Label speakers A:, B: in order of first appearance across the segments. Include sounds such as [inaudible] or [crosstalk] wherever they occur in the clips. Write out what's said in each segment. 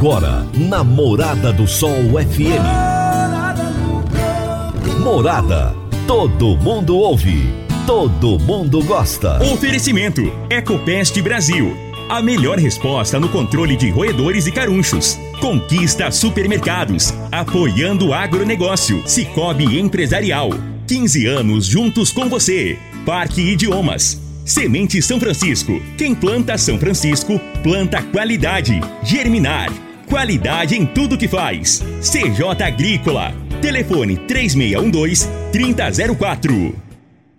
A: Agora, na Morada do Sol FM. Morada. Todo mundo ouve. Todo mundo gosta.
B: Oferecimento: Ecopest Brasil. A melhor resposta no controle de roedores e carunchos. Conquista Supermercados. Apoiando o agronegócio. Cicobi Empresarial. 15 anos juntos com você. Parque Idiomas. Semente São Francisco. Quem planta São Francisco, planta qualidade. Germinar. Qualidade em tudo que faz. CJ Agrícola. Telefone 3612-3004.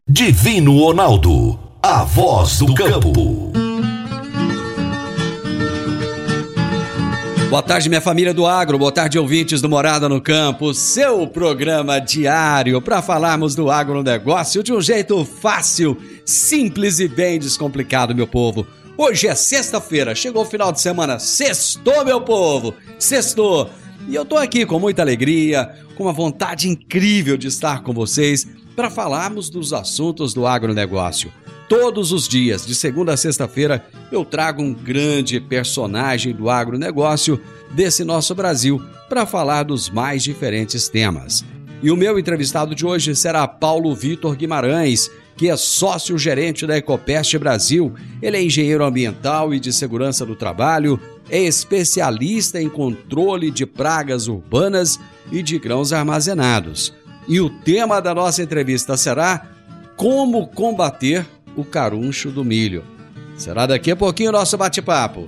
A: Divino Ronaldo. A voz do campo.
C: Boa tarde, minha família do agro. Boa tarde, ouvintes do Morada no Campo. Seu programa diário para falarmos do agronegócio de um jeito fácil, simples e bem descomplicado, meu povo. Hoje é sexta-feira, chegou o final de semana. Sextou, meu povo! Sextou! E eu tô aqui com muita alegria, com uma vontade incrível de estar com vocês para falarmos dos assuntos do agronegócio. Todos os dias, de segunda a sexta-feira, eu trago um grande personagem do agronegócio desse nosso Brasil para falar dos mais diferentes temas. E o meu entrevistado de hoje será Paulo Vitor Guimarães, que é sócio-gerente da Ecopest Brasil. Ele é engenheiro ambiental e de segurança do trabalho, é especialista em controle de pragas urbanas e de grãos armazenados. E o tema da nossa entrevista será Como combater o caruncho do milho. Será daqui a pouquinho o nosso bate-papo.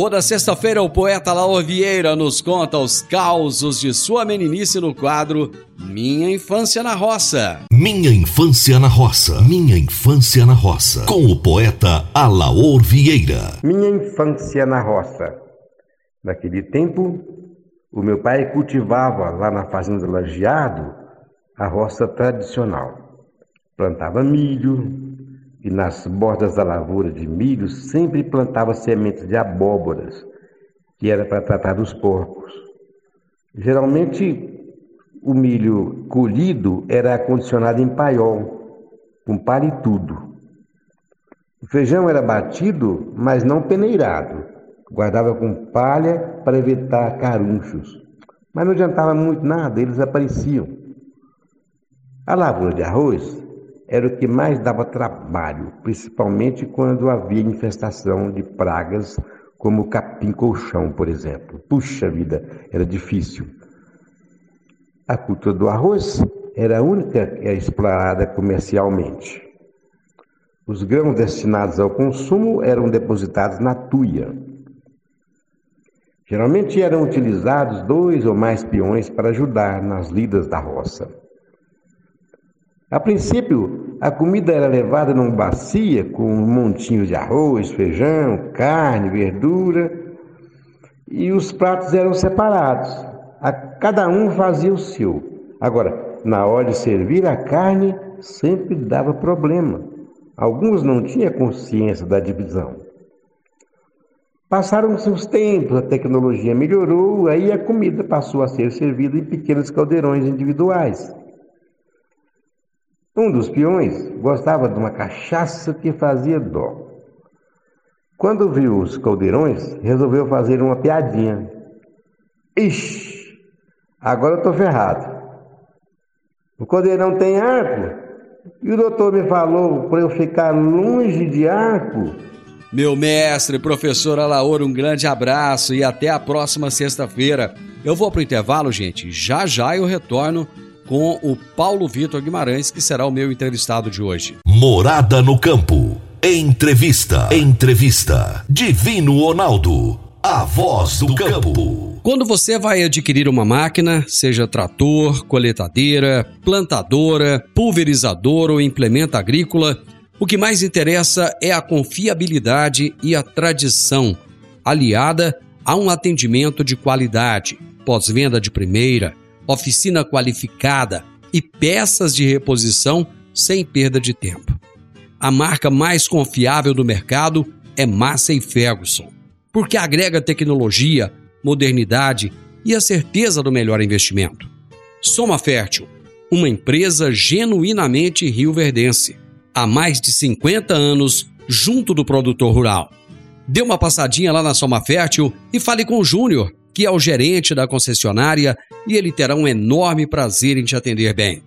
C: Toda sexta-feira, o poeta Laor Vieira nos conta os causos de sua meninice no quadro Minha Infância na Roça.
A: Minha Infância na Roça. Minha Infância na Roça. Com o poeta Alaor Vieira.
D: Minha Infância na Roça. Naquele tempo, o meu pai cultivava lá na Fazenda Lajeado a roça tradicional. Plantava milho, e nas bordas da lavoura de milho sempre plantava sementes de abóboras, que era para tratar dos porcos. Geralmente o milho colhido era acondicionado em paiol, com palha e tudo. O feijão era batido, mas não peneirado. Guardava com palha para evitar carunchos. Mas não adiantava muito nada, eles apareciam. A lavoura de arroz era o que mais dava trabalho, principalmente quando havia infestação de pragas como capim-colchão, por exemplo. Puxa vida, era difícil. A cultura do arroz era a única que era explorada comercialmente. Os grãos destinados ao consumo eram depositados na tuia. Geralmente eram utilizados dois ou mais peões para ajudar nas lidas da roça. A princípio, a comida era levada numa bacia com um montinho de arroz, feijão, carne, verdura, e os pratos eram separados. A, cada um fazia o seu. Agora, na hora de servir a carne, sempre dava problema. Alguns não tinham consciência da divisão. Passaram-se os tempos, a tecnologia melhorou, aí a comida passou a ser servida em pequenos caldeirões individuais. Um dos peões gostava de uma cachaça que fazia dó. Quando viu os caldeirões, resolveu fazer uma piadinha. Ixi, agora eu tô ferrado. O cordeirão tem arco e o doutor me falou para eu ficar longe de arco.
C: Meu mestre, professor Alaor, um grande abraço e até a próxima sexta-feira. Eu vou para o intervalo, gente. Já já eu retorno com o Paulo Vitor Guimarães, que será o meu entrevistado de hoje.
A: Morada no Campo. Entrevista. Entrevista. Divino Ronaldo. A voz do campo.
C: Quando você vai adquirir uma máquina, seja trator, coletadeira, plantadora, pulverizador ou implemento agrícola, o que mais interessa é a confiabilidade e a tradição, aliada a um atendimento de qualidade, pós-venda de primeira, oficina qualificada e peças de reposição sem perda de tempo. A marca mais confiável do mercado é Massey Ferguson, porque agrega tecnologia, modernidade e a certeza do melhor investimento. Soma Fértil, uma empresa genuinamente rioverdense, há mais de 50 anos junto do produtor rural. Dê uma passadinha lá na Soma Fértil e fale com o Júnior, que é o gerente da concessionária, e ele terá um enorme prazer em te atender bem.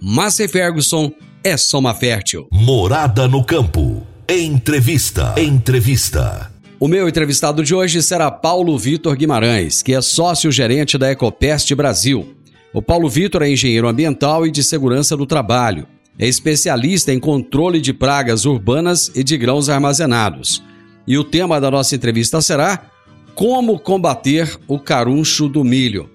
C: Massey Ferguson é Soma Fértil.
A: Morada no Campo. Entrevista. Entrevista.
C: O meu entrevistado de hoje será Paulo Vitor Guimarães, que é sócio-gerente da Ecopest Brasil. O Paulo Vitor é engenheiro ambiental e de segurança do trabalho. É especialista em controle de pragas urbanas e de grãos armazenados. E o tema da nossa entrevista será como combater o caruncho do milho.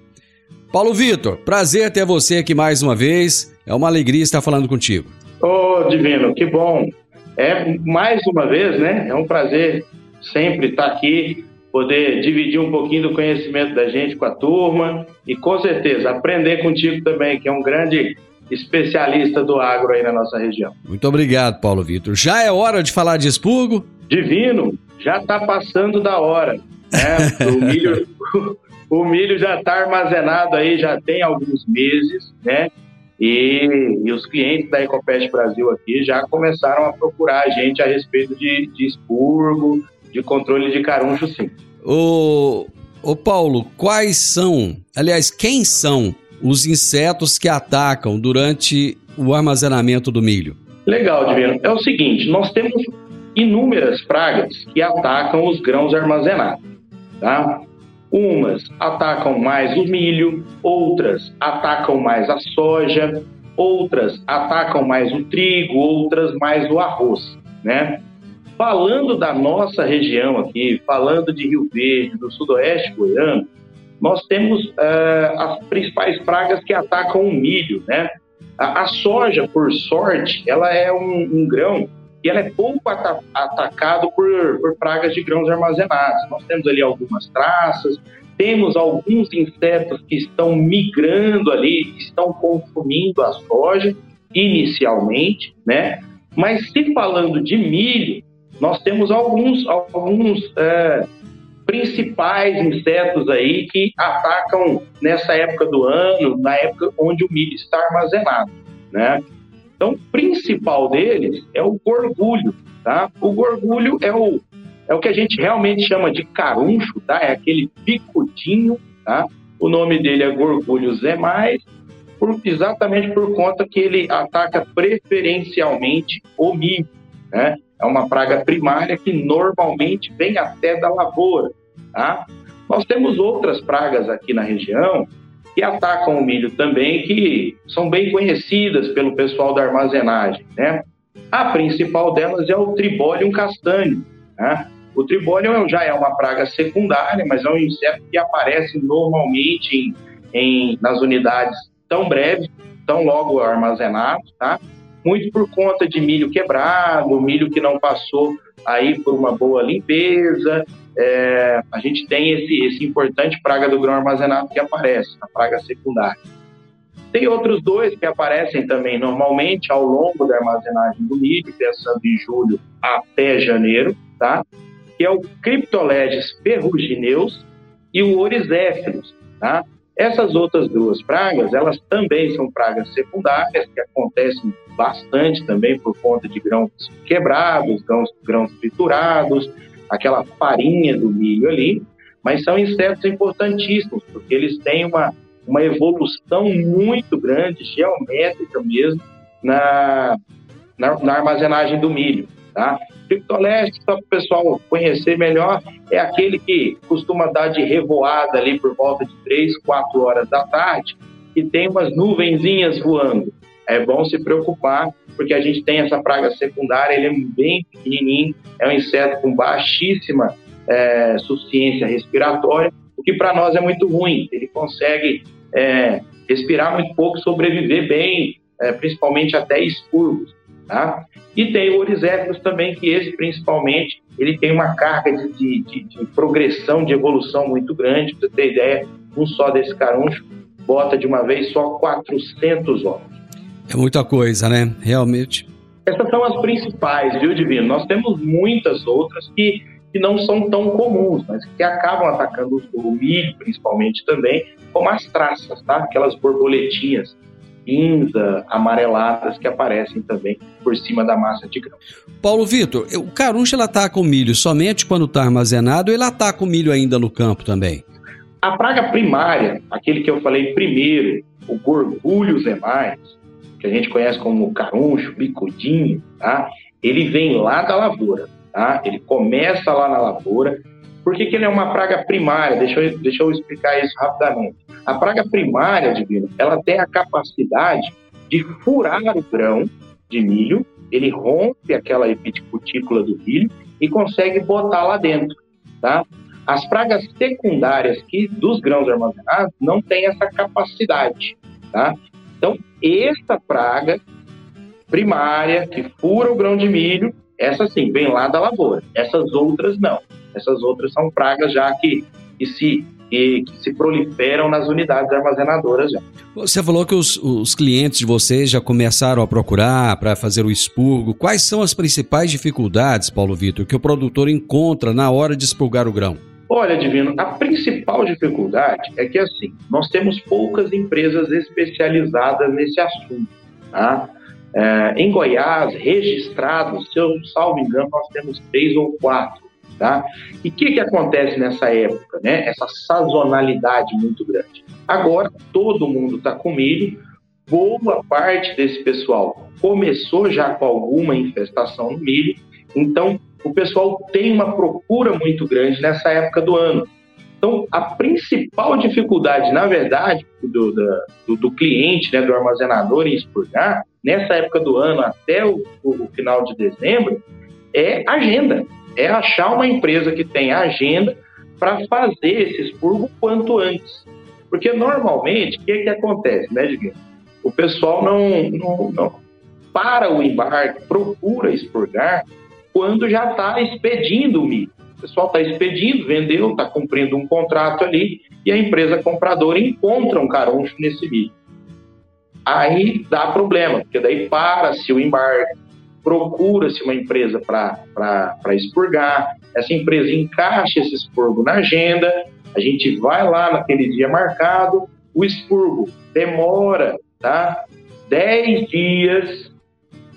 C: Paulo Vitor, prazer ter você aqui mais uma vez. É uma alegria estar falando contigo.
E: Ô, oh, Divino, que bom. É mais uma vez, né? É um prazer sempre estar aqui, poder dividir um pouquinho do conhecimento da gente com a turma e com certeza aprender contigo também, que é um grande especialista do agro aí na nossa região.
C: Muito obrigado, Paulo Vitor. Já é hora de falar de expurgo?
E: Divino, já está passando da hora. Né? O milho, [laughs] o milho já está armazenado aí, já tem alguns meses, né? E, e, os clientes da Ecopest Brasil aqui já começaram a procurar a gente a respeito de, de expurgo, de controle de caruncho, sim.
C: Ô, ô Paulo, quais são, aliás, quem são os insetos que atacam durante o armazenamento do milho?
E: Legal, Divino. É o seguinte, nós temos inúmeras pragas que atacam os grãos armazenados. Tá? Umas atacam mais o milho, outras atacam mais a soja, outras atacam mais o trigo, outras mais o arroz, né? Falando da nossa região aqui, falando de Rio Verde, do sudoeste goiano, nós temos uh, as principais pragas que atacam o milho, né? A, a soja, por sorte, ela é um, um grão e ela é pouco atacado por, por pragas de grãos armazenados. Nós temos ali algumas traças, temos alguns insetos que estão migrando ali, que estão consumindo a soja inicialmente, né? Mas se falando de milho, nós temos alguns, alguns é, principais insetos aí que atacam nessa época do ano, na época onde o milho está armazenado, né? Então, o principal deles é o gorgulho, tá? O gorgulho é o, é o que a gente realmente chama de caruncho, tá? É aquele picudinho, tá? O nome dele é gorgulho zemais, por, exatamente por conta que ele ataca preferencialmente o milho, né? É uma praga primária que normalmente vem até da lavoura, tá? Nós temos outras pragas aqui na região que atacam o milho também, que são bem conhecidas pelo pessoal da armazenagem. Né? A principal delas é o tribólium castanho. Né? O tribólium já é uma praga secundária, mas é um inseto que aparece normalmente em, em, nas unidades tão breves, tão logo armazenados, tá? muito por conta de milho quebrado, milho que não passou aí por uma boa limpeza, é, a gente tem esse, esse importante praga do grão armazenado que aparece, a praga secundária. Tem outros dois que aparecem também normalmente ao longo da armazenagem do milho, pensando em julho até janeiro, tá? que é o Cryptoleges ferrugineus e o Orizéfilos. Tá? Essas outras duas pragas, elas também são pragas secundárias, que acontecem bastante também por conta de grãos quebrados, grãos, grãos triturados, aquela farinha do milho ali, mas são insetos importantíssimos, porque eles têm uma, uma evolução muito grande, geométrica mesmo, na, na, na armazenagem do milho. Tá? Criptoleste, só para o pessoal conhecer melhor, é aquele que costuma dar de revoada ali por volta de 3, 4 horas da tarde, e tem umas nuvenzinhas voando. É bom se preocupar, porque a gente tem essa praga secundária, ele é bem pequenininho, é um inseto com baixíssima é, suficiência respiratória, o que para nós é muito ruim. Ele consegue é, respirar muito pouco, sobreviver bem, é, principalmente até expurgos. Tá? E tem o Oryzecus também, que esse principalmente ele tem uma carga de, de, de, de progressão, de evolução muito grande. Para você ter ideia, um só desse caruncho bota de uma vez só 400 ovos.
C: É muita coisa, né? Realmente.
E: Essas são as principais, viu, Divino? Nós temos muitas outras que, que não são tão comuns, mas que acabam atacando o milho, principalmente também, como as traças, tá? Aquelas borboletinhas cinza, amareladas que aparecem também por cima da massa de grãos.
C: Paulo Vitor, o caruncho ela ataca o milho somente quando está armazenado ou ele ataca o milho ainda no campo também?
E: A praga primária, aquele que eu falei primeiro, o gorgulho zemais, que a gente conhece como caruncho, bicudinho, tá? Ele vem lá da lavoura, tá? Ele começa lá na lavoura. Por que, que ele é uma praga primária? Deixa eu, deixa eu explicar isso rapidamente. A praga primária, Divino, ela tem a capacidade de furar o grão de milho, ele rompe aquela epiticutícula do milho e consegue botar lá dentro, tá? As pragas secundárias que dos grãos armazenados não têm essa capacidade, tá? Então, essa praga primária que fura o grão de milho, essa sim, vem lá da lavoura. Essas outras não. Essas outras são pragas já que, que se que, que, se proliferam nas unidades armazenadoras já.
C: Você falou que os, os clientes de vocês já começaram a procurar para fazer o expurgo. Quais são as principais dificuldades, Paulo Vitor, que o produtor encontra na hora de expurgar o grão?
E: Olha, Divino, a principal dificuldade é que, assim, nós temos poucas empresas especializadas nesse assunto. Tá? É, em Goiás, registrados, se eu salvo engano, nós temos três ou quatro. Tá? E o que, que acontece nessa época? Né? Essa sazonalidade muito grande. Agora, todo mundo está com milho, boa parte desse pessoal começou já com alguma infestação no milho, então o pessoal tem uma procura muito grande nessa época do ano. Então, a principal dificuldade, na verdade, do, do, do cliente, né, do armazenador em expurgar, nessa época do ano até o, o final de dezembro, é agenda é achar uma empresa que tem agenda para fazer esse expurgo quanto antes. Porque normalmente, o que, que acontece, né? O pessoal não, não, não para o embarque, procura expurgar quando já está expedindo o milho. O pessoal está expedindo, vendeu, está cumprindo um contrato ali e a empresa compradora encontra um caruncho nesse milho. Aí dá problema, porque daí para-se o embarque, procura-se uma empresa para expurgar, essa empresa encaixa esse expurgo na agenda, a gente vai lá naquele dia marcado, o expurgo demora tá? 10 dias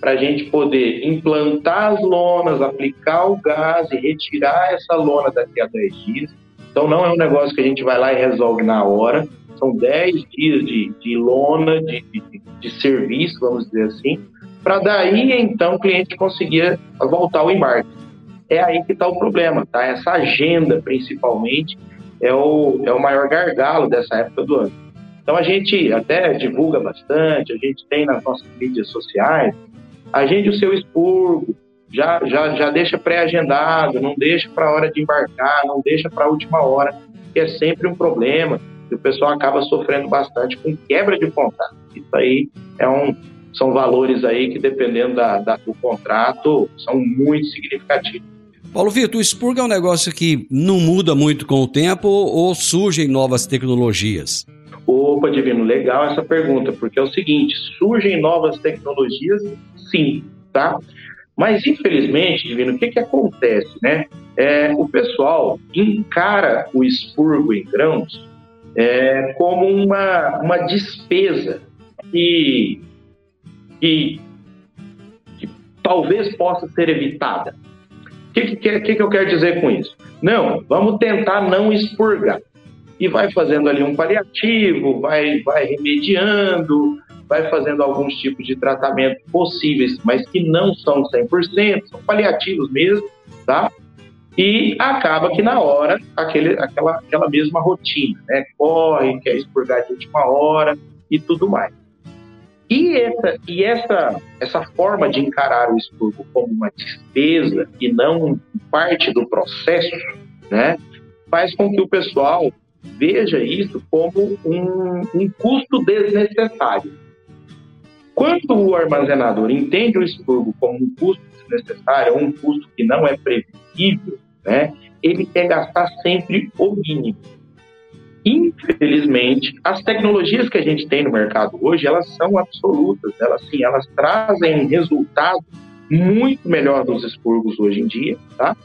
E: para a gente poder implantar as lonas, aplicar o gás e retirar essa lona daqui a 10 dias. Então não é um negócio que a gente vai lá e resolve na hora. São 10 dias de, de lona, de, de, de serviço, vamos dizer assim, para daí então o cliente conseguir voltar ao embarque. É aí que está o problema, tá? Essa agenda, principalmente, é o, é o maior gargalo dessa época do ano. Então a gente até divulga bastante, a gente tem nas nossas mídias sociais, agende o seu expurgo, já, já, já deixa pré-agendado, não deixa para a hora de embarcar, não deixa para a última hora, que é sempre um problema, e o pessoal acaba sofrendo bastante com quebra de contato. Isso aí é um, são valores aí que, dependendo da, da, do contrato, são muito significativos.
C: Paulo Vitor, o expurgo é um negócio que não muda muito com o tempo ou surgem novas tecnologias?
E: Opa, Divino, legal essa pergunta, porque é o seguinte, surgem novas tecnologias, sim, tá? Mas, infelizmente, Divino, o que, que acontece, né? É, o pessoal encara o expurgo em grãos é, como uma, uma despesa que que, que talvez possa ser evitada. O que, que, que, que eu quero dizer com isso? Não, vamos tentar não expurgar. E vai fazendo ali um paliativo, vai, vai remediando, vai fazendo alguns tipos de tratamento possíveis, mas que não são 100%, são paliativos mesmo, tá? E acaba que na hora, aquele, aquela, aquela mesma rotina, né? Corre, quer expurgar de última hora e tudo mais. E essa, e essa, essa forma de encarar o expurgo como uma despesa e não parte do processo, né, faz com que o pessoal veja isso como um, um custo desnecessário. Quando o armazenador entende o expurgo como um custo desnecessário, um custo que não é previsível, né, ele quer gastar sempre o mínimo. Infelizmente, as tecnologias que a gente tem no mercado hoje, elas são absolutas, elas sim, elas trazem resultado muito melhor dos expurgos hoje em dia, tá?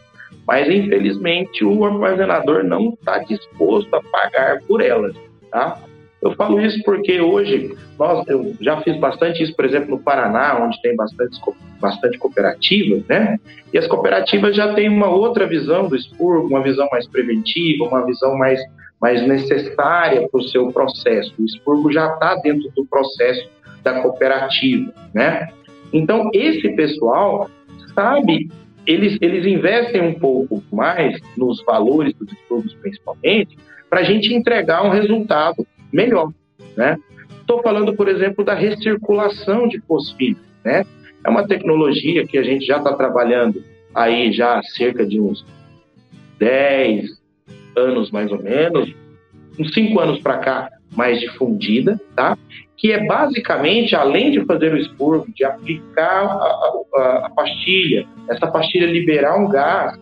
E: Mas infelizmente o armazenador não está disposto a pagar por elas, tá? Eu falo isso porque hoje nós, eu já fiz bastante isso, por exemplo, no Paraná, onde tem bastante, bastante cooperativas, né? E as cooperativas já têm uma outra visão do expurgo, uma visão mais preventiva, uma visão mais mas necessária para o seu processo. O expurgo já está dentro do processo da cooperativa, né? Então, esse pessoal sabe, eles, eles investem um pouco mais nos valores dos expurgos, principalmente, para a gente entregar um resultado melhor, né? Estou falando, por exemplo, da recirculação de fosfina, né? É uma tecnologia que a gente já está trabalhando aí já há cerca de uns 10, anos mais ou menos, uns cinco anos para cá, mais difundida, tá? Que é basicamente, além de fazer o expurgo, de aplicar a, a, a pastilha, essa pastilha liberar um gás,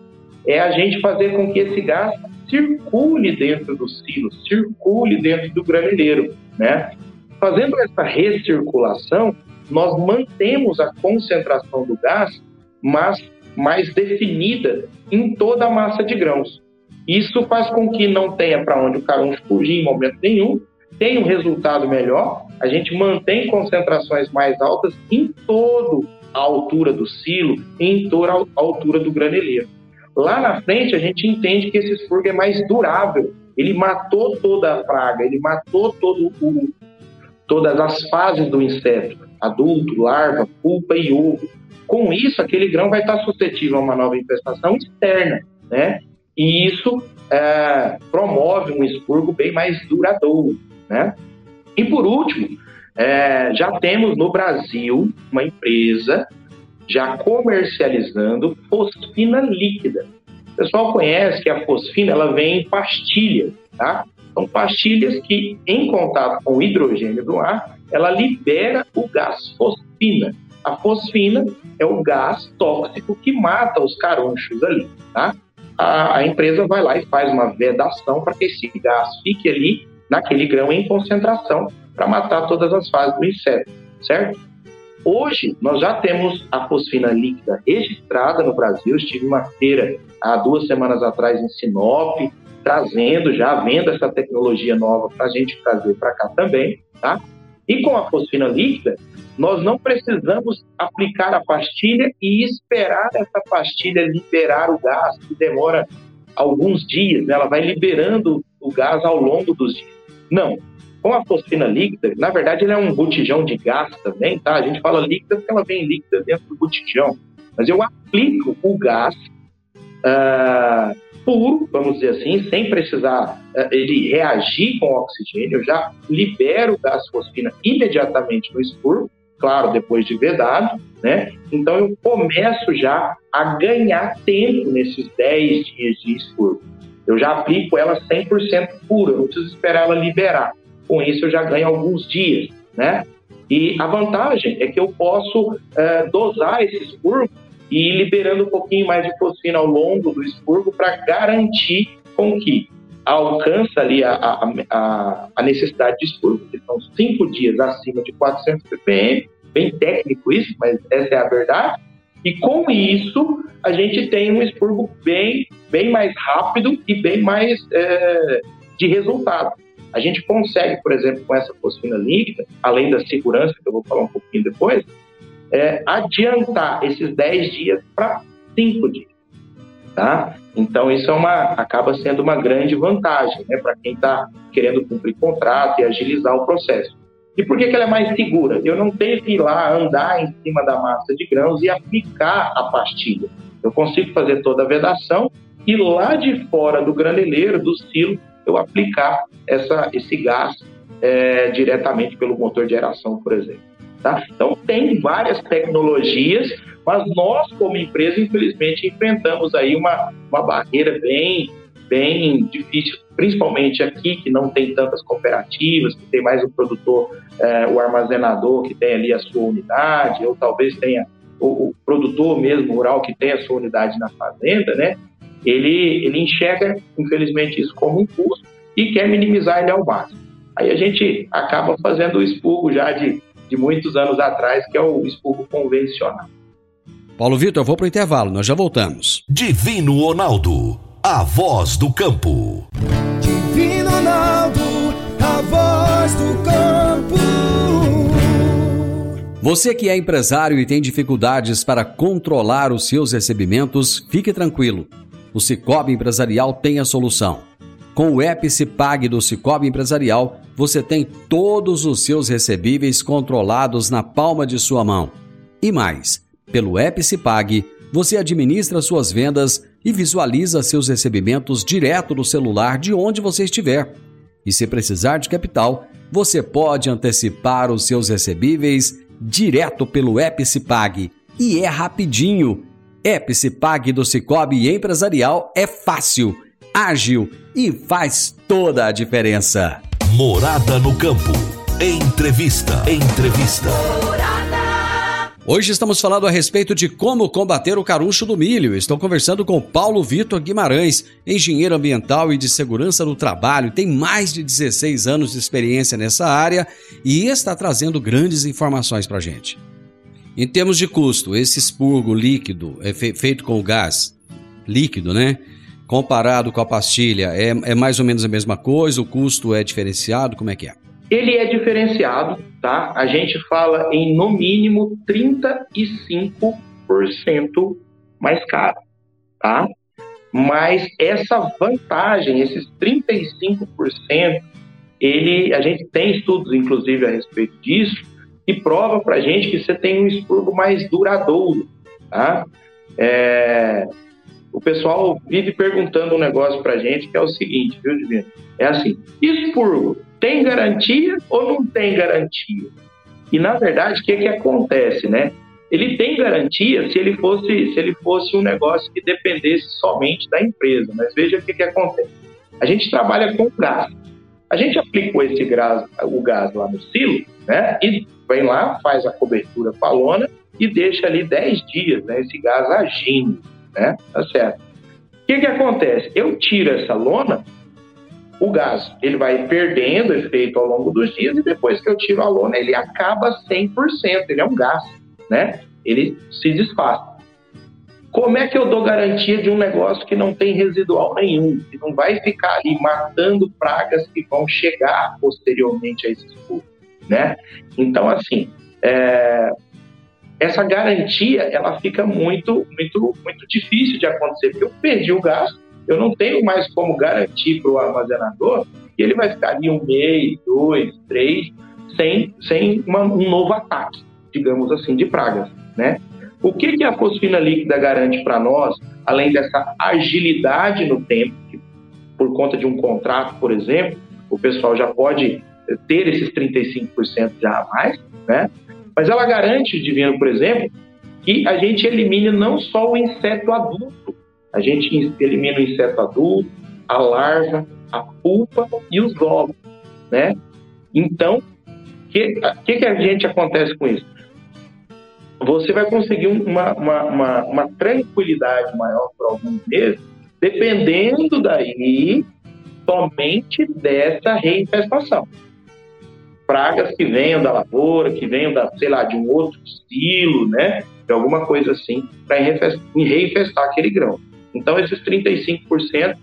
E: é a gente fazer com que esse gás circule dentro do silo, circule dentro do graneleiro, né? Fazendo essa recirculação, nós mantemos a concentração do gás, mas mais definida em toda a massa de grãos. Isso faz com que não tenha para onde o caruncho fugir em momento nenhum, tenha um resultado melhor, a gente mantém concentrações mais altas em toda a altura do silo, em toda a altura do graneleiro. Lá na frente, a gente entende que esse expurgo é mais durável. Ele matou toda a praga, ele matou todo o, todas as fases do inseto, adulto, larva, pulpa e ovo. Com isso, aquele grão vai estar suscetível a uma nova infestação externa, né? E isso é, promove um expurgo bem mais duradouro. Né? E por último, é, já temos no Brasil uma empresa já comercializando fosfina líquida. O pessoal conhece que a fosfina ela vem em pastilhas, tá? São pastilhas que, em contato com o hidrogênio do ar, ela libera o gás fosfina. A fosfina é o gás tóxico que mata os carunchos ali, tá? a, a empresa vai lá e faz uma vedação para que esse gás fique ali naquele grão em concentração para matar todas as fases do inseto, certo? Hoje, nós já temos a fosfina líquida registrada no Brasil. Estive uma feira há duas semanas atrás em Sinop, trazendo, já vendo essa tecnologia nova para a gente trazer para cá também, tá? E com a fosfina líquida, nós não precisamos aplicar a pastilha e esperar essa pastilha liberar o gás, que demora alguns dias, né? ela vai liberando o gás ao longo dos dias. Não. Com a fosfina líquida, na verdade, ela é um botijão de gás também, tá? A gente fala líquida porque ela vem líquida dentro do botijão. Mas eu aplico o gás uh, puro, vamos dizer assim, sem precisar uh, ele reagir com o oxigênio. Eu já libero o gás fosfina imediatamente no expurgo claro, depois de vedado, né? Então eu começo já a ganhar tempo nesses 10 dias de expurgo. Eu já aplico ela 100% pura, não preciso esperar ela liberar. Com isso eu já ganho alguns dias, né? E a vantagem é que eu posso é, dosar esse expurgo e ir liberando um pouquinho mais de fosfina ao longo do expurgo para garantir com que alcança ali a, a, a, necessidade de expurgo, que são cinco dias acima de 400 ppm, bem técnico isso, mas essa é a verdade. E com isso, a gente tem um expurgo bem, bem mais rápido e bem mais é, de resultado. A gente consegue, por exemplo, com essa fosfina líquida, além da segurança, que eu vou falar um pouquinho depois, é, adiantar esses 10 dias para 5 dias. tá? Então isso é uma, acaba sendo uma grande vantagem, né, para quem está querendo cumprir contrato e agilizar o processo. E por que, que ela é mais segura? Eu não tenho que ir lá andar em cima da massa de grãos e aplicar a pastilha. Eu consigo fazer toda a vedação e lá de fora do graneleiro, do silo, eu aplicar essa, esse gás é, diretamente pelo motor de aeração, por exemplo. Tá? Então, tem várias tecnologias, mas nós, como empresa, infelizmente, enfrentamos aí uma, uma barreira bem, bem difícil, principalmente aqui, que não tem tantas cooperativas, que tem mais o produtor, é, o armazenador que tem ali a sua unidade, ou talvez tenha o, o, produtor mesmo rural que tem a sua unidade na fazenda, né? Ele, ele enxerga, infelizmente, isso como um custo e quer minimizar ele ao máximo. Aí a gente acaba fazendo o expurgo já de de muitos anos atrás, que é o expurgo convencional.
C: Paulo Vitor, eu vou para o intervalo, nós já voltamos.
A: Divino Ronaldo, a voz do campo.
F: Divino Ronaldo, a voz do campo.
C: Você que é empresário e tem dificuldades para controlar os seus recebimentos, fique tranquilo. O Cicobi Empresarial tem a solução. Com o app do Cicobi Empresarial, você tem todos os seus recebíveis controlados na palma de sua mão. E mais, pelo app você administra suas vendas e visualiza seus recebimentos direto no celular de onde você estiver. E se precisar de capital, você pode antecipar os seus recebíveis direto pelo app. E é rapidinho. Cipag do Cicobi Empresarial é fácil ágil e faz toda a diferença.
A: Morada no campo. Entrevista. Entrevista.
C: Hoje estamos falando a respeito de como combater o carucho do milho. Estou conversando com Paulo Vitor Guimarães, engenheiro ambiental e de segurança no trabalho, tem mais de 16 anos de experiência nessa área e está trazendo grandes informações para a gente. Em termos de custo, esse expurgo líquido é feito com gás líquido, né? comparado com a pastilha, é, é mais ou menos a mesma coisa? O custo é diferenciado? Como é que é?
E: Ele é diferenciado, tá? A gente fala em no mínimo 35% mais caro, tá? Mas essa vantagem, esses 35%, ele, a gente tem estudos, inclusive, a respeito disso, que prova para gente que você tem um expurgo mais duradouro, tá? É, o pessoal vive perguntando um negócio pra gente que é o seguinte, viu, Divino? É assim, expurgo tem garantia ou não tem garantia? E na verdade, o que, que acontece, né? Ele tem garantia se ele fosse se ele fosse um negócio que dependesse somente da empresa. Mas veja o que, que acontece. A gente trabalha com gás. A gente aplicou esse gás, o gás lá no silo, né? E vem lá, faz a cobertura com a lona e deixa ali 10 dias, né? Esse gás agindo né? Tá certo. O que que acontece? Eu tiro essa lona, o gás ele vai perdendo efeito ao longo dos dias e depois que eu tiro a lona ele acaba 100%, ele é um gás, né? Ele se desfaz. Como é que eu dou garantia de um negócio que não tem residual nenhum, que não vai ficar ali matando pragas que vão chegar posteriormente a esse escuro, né? Então, assim, é, essa garantia ela fica muito, muito, muito difícil de acontecer, porque eu perdi o gasto, eu não tenho mais como garantir para o armazenador que ele vai ficar ali um mês, dois, três, sem, sem uma, um novo ataque, digamos assim, de pragas, né? O que, que a fosfina líquida garante para nós, além dessa agilidade no tempo, que, por conta de um contrato, por exemplo, o pessoal já pode ter esses 35% já a mais, né? Mas ela garante, Divino, por exemplo, que a gente elimine não só o inseto adulto, a gente elimina o inseto adulto, a larva, a pulpa e os ovos, né? Então, o que, que, que a gente acontece com isso? Você vai conseguir uma, uma, uma, uma tranquilidade maior por alguns meses, dependendo daí somente dessa reinfestação pragas que venham da lavoura, que venham da, sei lá, de um outro estilo, né? De alguma coisa assim, para reinfestar aquele grão. Então, esses 35%,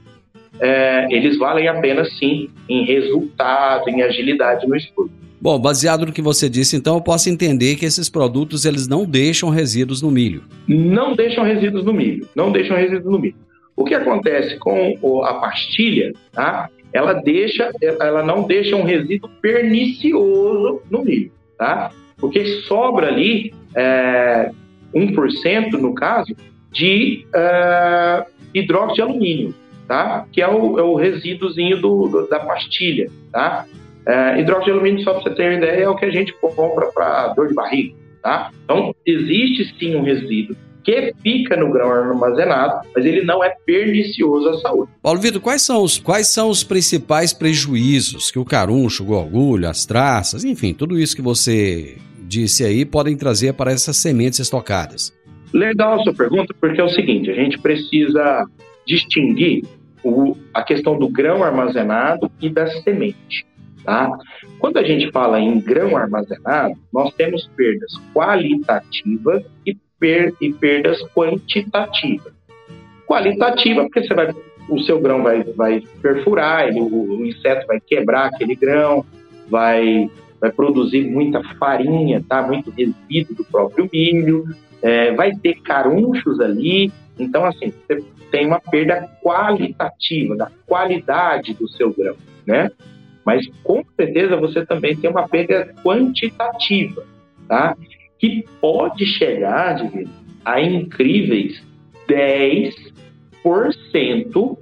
E: é, eles valem a pena sim em resultado, em agilidade no estudo.
C: Bom, baseado no que você disse, então eu posso entender que esses produtos eles não deixam resíduos no milho.
E: Não deixam resíduos no milho, não deixam resíduos no milho. O que acontece com a pastilha, tá? Ela deixa, ela não deixa um resíduo pernicioso no milho, tá? Porque sobra ali é, 1%, no caso, de uh, hidróxido de alumínio, tá? Que é o, é o resíduozinho do, do, da pastilha, tá? Uh, hidróxido de alumínio, só para você ter uma ideia, é o que a gente compra para dor de barriga, tá? Então, existe sim um resíduo que fica no grão armazenado, mas ele não é pernicioso à saúde.
C: Paulo Vitor, quais são os, quais são os principais prejuízos que o caruncho, o gorgulho, as traças, enfim, tudo isso que você disse aí, podem trazer para essas sementes estocadas?
E: Legal a sua pergunta, porque é o seguinte: a gente precisa distinguir o, a questão do grão armazenado e da semente. Tá? Quando a gente fala em grão armazenado, nós temos perdas qualitativas e, per, e perdas quantitativas. Qualitativa, porque você vai, o seu grão vai, vai perfurar, ele, o, o inseto vai quebrar aquele grão, vai vai produzir muita farinha, tá? muito resíduo do próprio milho, é, vai ter carunchos ali. Então, assim, você tem uma perda qualitativa, da qualidade do seu grão, né? Mas, com certeza, você também tem uma perda quantitativa, tá? Que pode chegar, de a incríveis 10%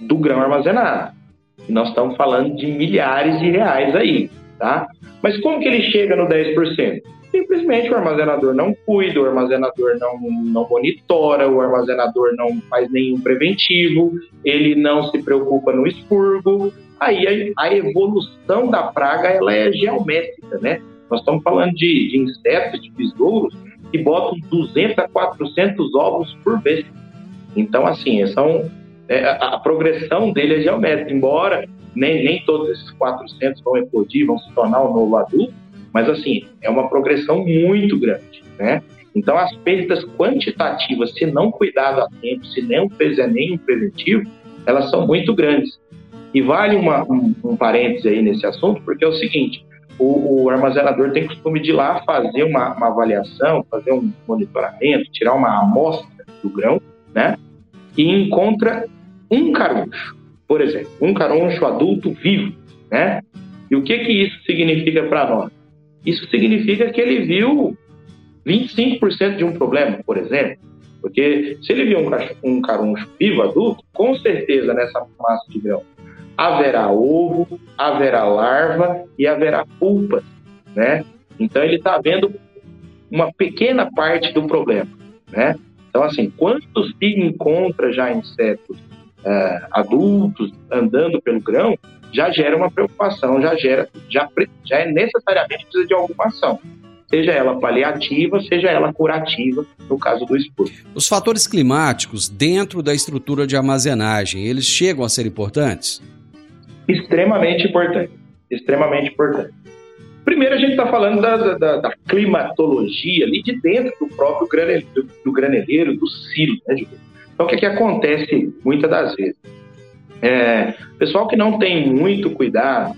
E: do grão armazenado. E nós estamos falando de milhares de reais aí, tá? Mas como que ele chega no 10%? Simplesmente o armazenador não cuida, o armazenador não, não monitora, o armazenador não faz nenhum preventivo, ele não se preocupa no expurgo. Aí a, evolução da praga ela é geométrica, né? Nós estamos falando de, de insetos, de besouros, que botam 200 a 400 ovos por vez. Então, assim, são é, a, a, progressão dele é geométrica, embora nem, nem todos esses 400 vão eclodir, vão se tornar um novo adulto, mas assim, é uma progressão muito grande, né? Então, as perdas quantitativas, se não cuidado a tempo, se não fizer nenhum preventivo, elas são muito grandes. E vale uma, um, um parêntese aí nesse assunto, porque é o seguinte, o, o, armazenador tem costume de ir lá fazer uma, uma avaliação, fazer um monitoramento, tirar uma amostra do grão, né? E encontra um caruncho, por exemplo, um caruncho adulto vivo, né? E o que que isso significa para nós? Isso significa que ele viu 25% de um problema, por exemplo. Porque se ele viu um, um caruncho vivo adulto, com certeza nessa massa de grão haverá ovo, haverá larva e haverá pulpa, né? Então ele está vendo uma pequena parte do problema, né? Então assim, quando se encontra já insetos uh, adultos andando pelo grão, já gera uma preocupação, já gera, já, já é necessariamente precisa de alguma ação. Seja ela paliativa, seja ela curativa, no caso do expurgo.
C: Os fatores climáticos dentro da estrutura de armazenagem, eles chegam a ser importantes?
E: Extremamente importante. Extremamente importante. Primeiro, a gente está falando da, da, da, climatologia ali de dentro do próprio graneleiro, do, graneleiro, do silo, né, então, o que, é que acontece muitas das vezes? É, pessoal que não tem muito cuidado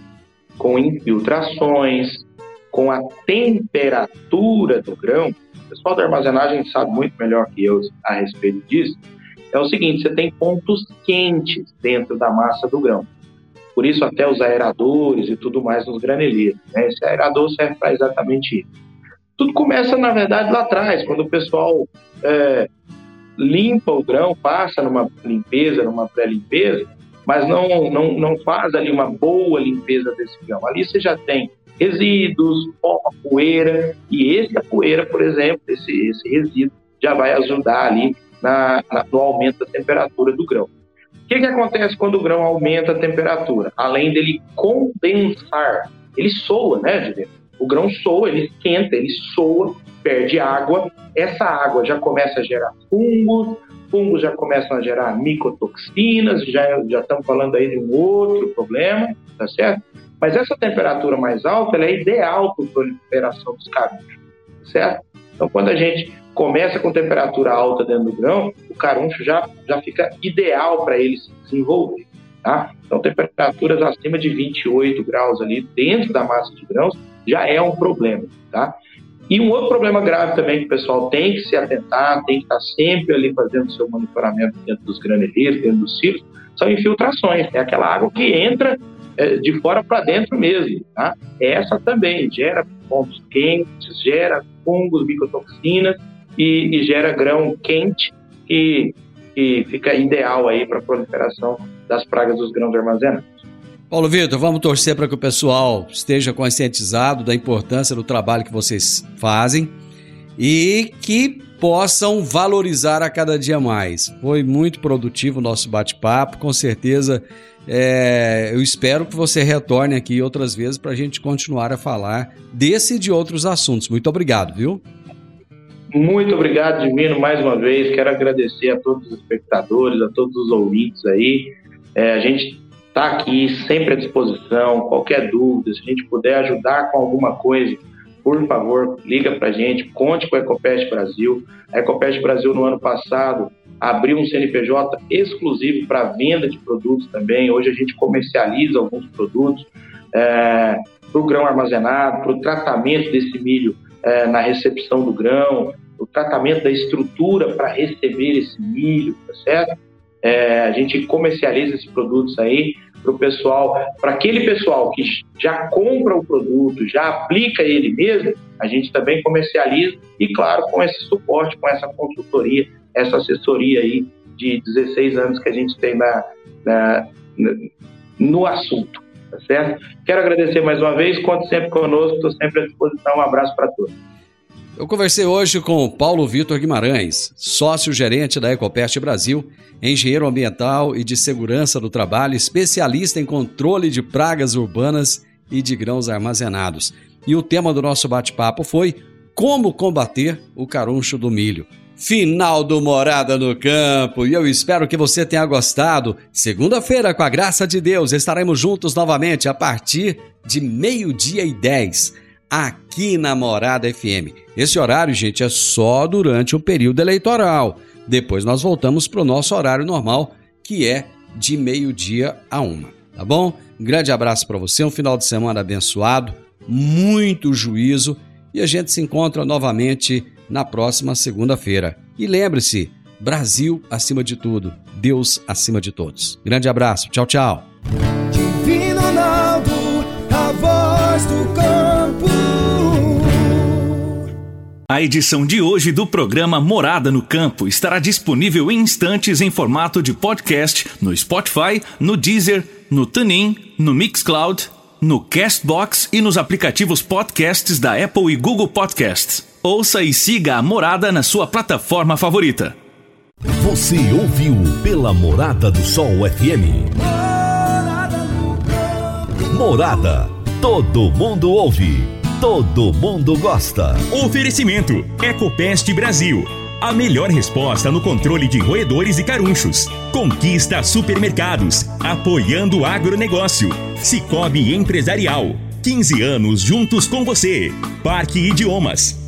E: com infiltrações, com a temperatura do grão, o pessoal da armazenagem sabe muito melhor que eu a respeito disso. É o seguinte: você tem pontos quentes dentro da massa do grão. Por isso, até os aeradores e tudo mais nos graneleiros. Né? Esse aerador serve para exatamente isso. Tudo começa, na verdade, lá atrás, quando o pessoal é, limpa o grão, passa numa limpeza, numa pré-limpeza, mas não, não, não faz ali uma boa limpeza desse grão. Ali você já tem resíduos, pó, poeira, e esse a poeira, por exemplo, esse, esse resíduo já vai ajudar ali na, na, no aumento da temperatura do grão. O que, que acontece quando o grão aumenta a temperatura? Além dele condensar, ele soa, né, O grão soa, ele esquenta, ele soa, perde água, essa água já começa a gerar fungos, fungos já começam a gerar micotoxinas, já, já estamos falando aí de um outro problema, tá certo? Mas essa temperatura mais alta é ideal para a proliferação dos carunchos, certo? Então, quando a gente começa com temperatura alta dentro do grão, o caruncho já, já fica ideal para ele se desenvolver, tá? Então, temperaturas acima de 28 graus ali dentro da massa de grãos já é um problema, tá? E um outro problema grave também que o pessoal tem que se atentar, tem que estar sempre ali fazendo seu monitoramento dentro dos graneleiros, dentro dos ciclos, são infiltrações. É aquela água que entra é, de fora para dentro mesmo. Tá? Essa também gera pontos quentes, gera fungos, micotoxinas e, e gera grão quente que, que fica ideal aí para a proliferação das pragas dos grãos armazenados.
C: Paulo Vitor, vamos torcer para que o pessoal esteja conscientizado da importância do trabalho que vocês fazem e que possam valorizar a cada dia mais. Foi muito produtivo o nosso bate-papo, com certeza. É, eu espero que você retorne aqui outras vezes para a gente continuar a falar desse e de outros assuntos. Muito obrigado, viu?
E: Muito obrigado, Divino, mais uma vez. Quero agradecer a todos os espectadores, a todos os ouvintes aí. É, a gente está aqui sempre à disposição. Qualquer dúvida, se a gente puder ajudar com alguma coisa, por favor, liga para a gente, conte com a Ecopest Brasil. A Ecopest Brasil, no ano passado, abriu um CNPJ exclusivo para venda de produtos também. Hoje a gente comercializa alguns produtos é, para o grão armazenado, para o tratamento desse milho é, na recepção do grão, o tratamento da estrutura para receber esse milho, tá certo? É, a gente comercializa esses produtos aí para o pessoal, para aquele pessoal que já compra o produto, já aplica ele mesmo, a gente também comercializa e, claro, com esse suporte, com essa consultoria, essa assessoria aí de 16 anos que a gente tem na, na no assunto, tá certo? Quero agradecer mais uma vez, conte sempre conosco, estou sempre à disposição, um abraço para todos.
C: Eu conversei hoje com o Paulo Vitor Guimarães, sócio-gerente da Ecopest Brasil, engenheiro ambiental e de segurança do trabalho, especialista em controle de pragas urbanas e de grãos armazenados. E o tema do nosso bate-papo foi como combater o caruncho do milho. Final do Morada no Campo e eu espero que você tenha gostado. Segunda-feira, com a graça de Deus, estaremos juntos novamente a partir de meio-dia e dez aqui na Morada FM. Esse horário, gente, é só durante o período eleitoral. Depois nós voltamos para o nosso horário normal, que é de meio-dia a uma. Tá bom? Um grande abraço para você, um final de semana abençoado, muito juízo e a gente se encontra novamente na próxima segunda-feira. E lembre-se, Brasil acima de tudo, Deus acima de todos. Grande abraço, tchau, tchau. Divino Ronaldo, a voz do
B: A edição de hoje do programa Morada no Campo estará disponível em instantes em formato de podcast no Spotify, no Deezer, no TuneIn, no Mixcloud, no Castbox e nos aplicativos podcasts da Apple e Google Podcasts. Ouça e siga a Morada na sua plataforma favorita.
A: Você ouviu pela Morada do Sol FM. Morada. Todo mundo ouve todo mundo gosta.
B: Oferecimento: Ecopest Brasil. A melhor resposta no controle de roedores e carunchos. Conquista Supermercados, apoiando o agronegócio. Cicobi Empresarial. 15 anos juntos com você. Parque Idiomas.